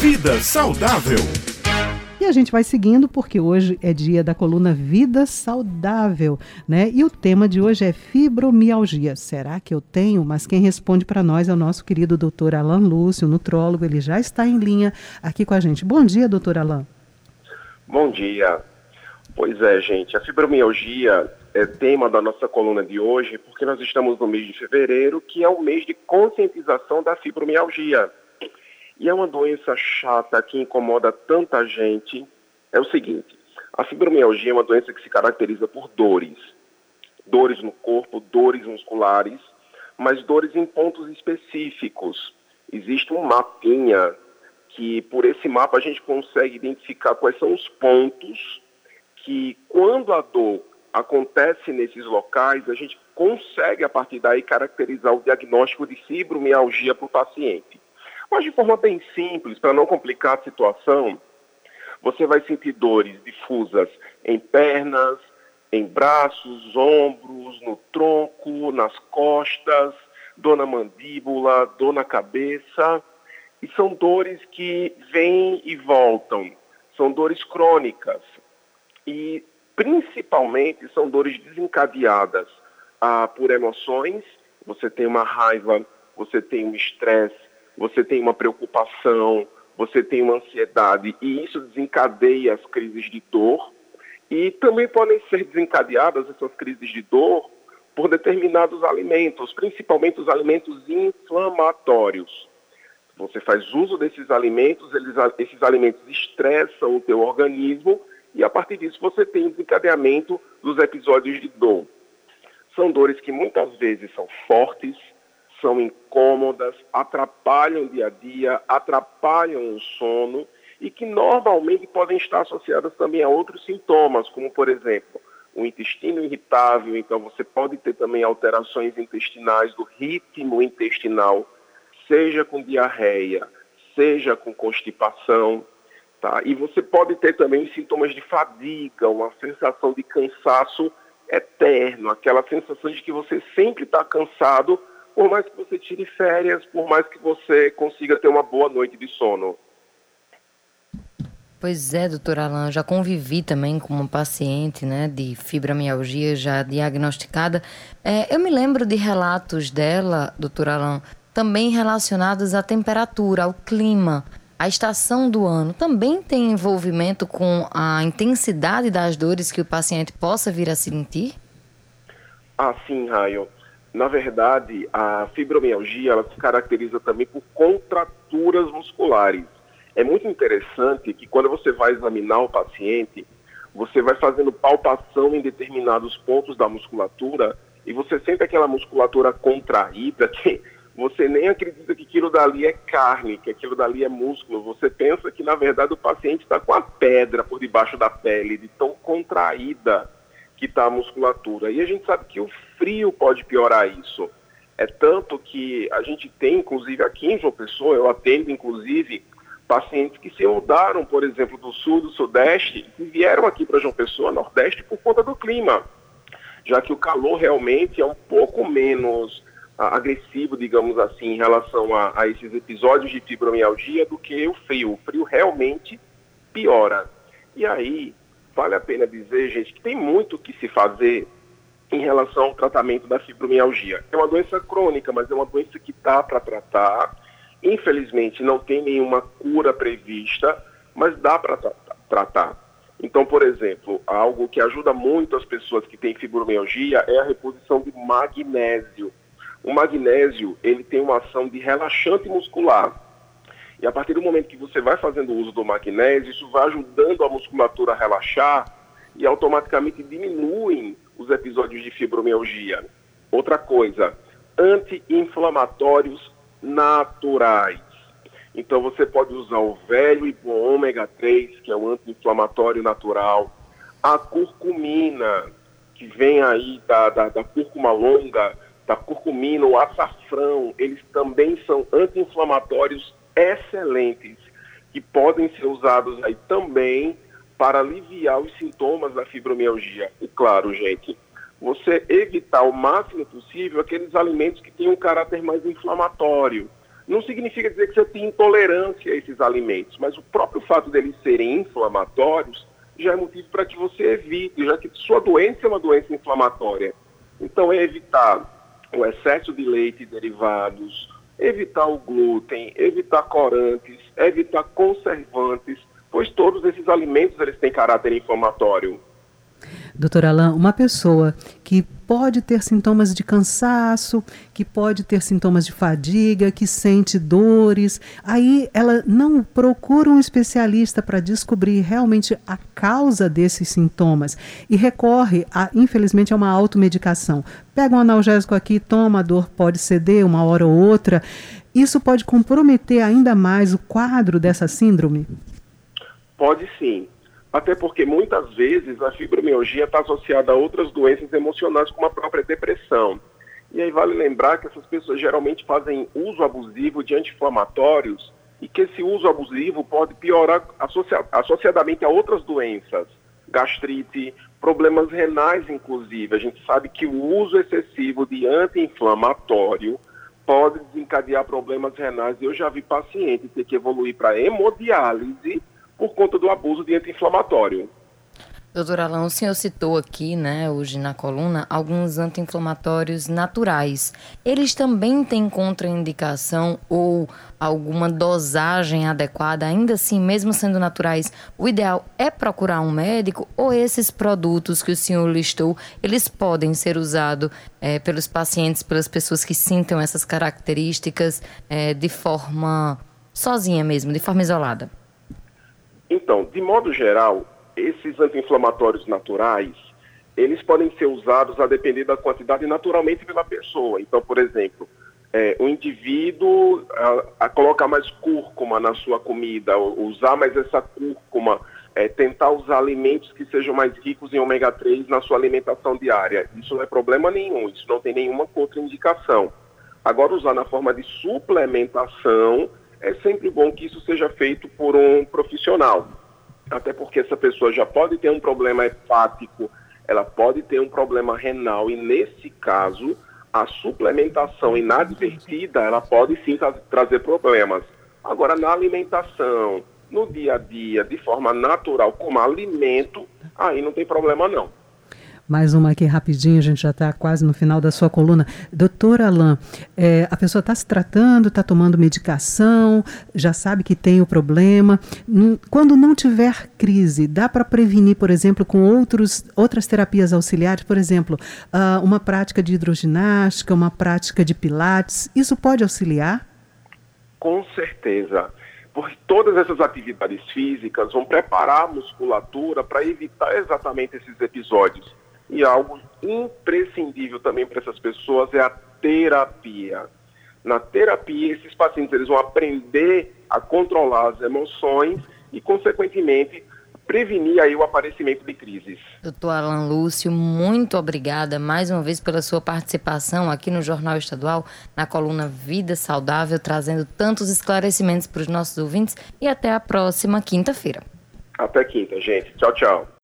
Vida Saudável. E a gente vai seguindo porque hoje é dia da coluna Vida Saudável, né? E o tema de hoje é fibromialgia. Será que eu tenho? Mas quem responde para nós é o nosso querido doutor Alan Lúcio, nutrólogo. Ele já está em linha aqui com a gente. Bom dia, doutor Alan. Bom dia. Pois é, gente. A fibromialgia é tema da nossa coluna de hoje porque nós estamos no mês de fevereiro, que é o mês de conscientização da fibromialgia. E é uma doença chata que incomoda tanta gente. É o seguinte: a fibromialgia é uma doença que se caracteriza por dores. Dores no corpo, dores musculares, mas dores em pontos específicos. Existe um mapinha que, por esse mapa, a gente consegue identificar quais são os pontos que, quando a dor acontece nesses locais, a gente consegue, a partir daí, caracterizar o diagnóstico de fibromialgia para o paciente. Mas de forma bem simples, para não complicar a situação, você vai sentir dores difusas em pernas, em braços, ombros, no tronco, nas costas, dor na mandíbula, dor na cabeça. E são dores que vêm e voltam. São dores crônicas. E principalmente são dores desencadeadas ah, por emoções. Você tem uma raiva, você tem um estresse, você tem uma preocupação, você tem uma ansiedade, e isso desencadeia as crises de dor. E também podem ser desencadeadas essas crises de dor por determinados alimentos, principalmente os alimentos inflamatórios. Você faz uso desses alimentos, eles, esses alimentos estressam o teu organismo e a partir disso você tem o desencadeamento dos episódios de dor. São dores que muitas vezes são fortes, são incômodas, atrapalham o dia a dia, atrapalham o sono e que normalmente podem estar associadas também a outros sintomas, como por exemplo, o intestino irritável, então você pode ter também alterações intestinais do ritmo intestinal, seja com diarreia, seja com constipação, tá? E você pode ter também sintomas de fadiga, uma sensação de cansaço eterno, aquela sensação de que você sempre está cansado por mais que você tire férias, por mais que você consiga ter uma boa noite de sono. Pois é, doutora Alain, já convivi também com uma paciente né, de fibromialgia já diagnosticada. É, eu me lembro de relatos dela, doutora Alain, também relacionados à temperatura, ao clima, à estação do ano. Também tem envolvimento com a intensidade das dores que o paciente possa vir a sentir? Ah, sim, Raio. Na verdade, a fibromialgia ela se caracteriza também por contraturas musculares. É muito interessante que quando você vai examinar o paciente, você vai fazendo palpação em determinados pontos da musculatura e você sente aquela musculatura contraída que você nem acredita que aquilo dali é carne, que aquilo dali é músculo. Você pensa que, na verdade, o paciente está com a pedra por debaixo da pele, de tão contraída que está a musculatura. E a gente sabe que o frio pode piorar isso. É tanto que a gente tem, inclusive aqui em João Pessoa, eu atendo, inclusive, pacientes que se mudaram, por exemplo, do sul, do sudeste, e vieram aqui para João Pessoa, nordeste, por conta do clima. Já que o calor realmente é um pouco menos ah, agressivo, digamos assim, em relação a, a esses episódios de fibromialgia do que o frio. O frio realmente piora. E aí, vale a pena dizer, gente, que tem muito que se fazer em relação ao tratamento da fibromialgia. É uma doença crônica, mas é uma doença que dá para tratar. Infelizmente, não tem nenhuma cura prevista, mas dá para tratar. Então, por exemplo, algo que ajuda muito as pessoas que têm fibromialgia é a reposição de magnésio. O magnésio, ele tem uma ação de relaxante muscular. E a partir do momento que você vai fazendo uso do magnésio, isso vai ajudando a musculatura a relaxar e automaticamente diminuem os episódios de fibromialgia. Outra coisa, anti-inflamatórios naturais. Então você pode usar o velho e bom ômega 3, que é um anti-inflamatório natural, a curcumina, que vem aí da, da, da cúrcuma longa, da curcumina, o açafrão, eles também são anti-inflamatórios excelentes que podem ser usados aí também para aliviar os sintomas da fibromialgia. E claro, gente, você evitar o máximo possível aqueles alimentos que têm um caráter mais inflamatório. não significa dizer que você tem intolerância a esses alimentos, mas o próprio fato deles serem inflamatórios já é motivo para que você evite, já que sua doença é uma doença inflamatória. Então, é evitar o excesso de leite e derivados, evitar o glúten, evitar corantes, evitar conservantes, pois todos esses alimentos eles têm caráter inflamatório. Doutor Alain, uma pessoa que pode ter sintomas de cansaço, que pode ter sintomas de fadiga, que sente dores, aí ela não procura um especialista para descobrir realmente a causa desses sintomas e recorre, a, infelizmente, a uma automedicação. Pega um analgésico aqui, toma, a dor pode ceder uma hora ou outra. Isso pode comprometer ainda mais o quadro dessa síndrome? Pode sim. Até porque muitas vezes a fibromialgia está associada a outras doenças emocionais, como a própria depressão. E aí vale lembrar que essas pessoas geralmente fazem uso abusivo de anti-inflamatórios e que esse uso abusivo pode piorar associadamente a outras doenças, gastrite, problemas renais, inclusive. A gente sabe que o uso excessivo de anti-inflamatório pode desencadear problemas renais. Eu já vi paciente ter que evoluir para hemodiálise por conta do abuso de anti-inflamatório. Doutor Alain, o senhor citou aqui, né, hoje na coluna, alguns anti-inflamatórios naturais. Eles também têm contraindicação ou alguma dosagem adequada, ainda assim, mesmo sendo naturais, o ideal é procurar um médico ou esses produtos que o senhor listou, eles podem ser usados é, pelos pacientes, pelas pessoas que sintam essas características é, de forma sozinha mesmo, de forma isolada? Então, de modo geral, esses anti-inflamatórios naturais, eles podem ser usados a depender da quantidade naturalmente pela pessoa. Então, por exemplo, é, o indivíduo a, a, colocar mais cúrcuma na sua comida, usar mais essa cúrcuma, é, tentar usar alimentos que sejam mais ricos em ômega 3 na sua alimentação diária. Isso não é problema nenhum, isso não tem nenhuma contraindicação. Agora, usar na forma de suplementação, é sempre bom que isso seja feito por um profissional. Até porque essa pessoa já pode ter um problema hepático, ela pode ter um problema renal, e nesse caso, a suplementação inadvertida, ela pode sim tra trazer problemas. Agora, na alimentação, no dia a dia, de forma natural, como alimento, aí não tem problema não. Mais uma aqui rapidinho, a gente já está quase no final da sua coluna. Doutor Alain, é, a pessoa está se tratando, está tomando medicação, já sabe que tem o problema. Quando não tiver crise, dá para prevenir, por exemplo, com outros, outras terapias auxiliares, por exemplo, uh, uma prática de hidroginástica, uma prática de pilates, isso pode auxiliar? Com certeza porque todas essas atividades físicas vão preparar a musculatura para evitar exatamente esses episódios. E algo imprescindível também para essas pessoas é a terapia. Na terapia, esses pacientes eles vão aprender a controlar as emoções e, consequentemente, prevenir aí o aparecimento de crises. Doutor Alan Lúcio, muito obrigada mais uma vez pela sua participação aqui no Jornal Estadual, na coluna Vida Saudável, trazendo tantos esclarecimentos para os nossos ouvintes e até a próxima quinta-feira. Até quinta, gente. Tchau, tchau.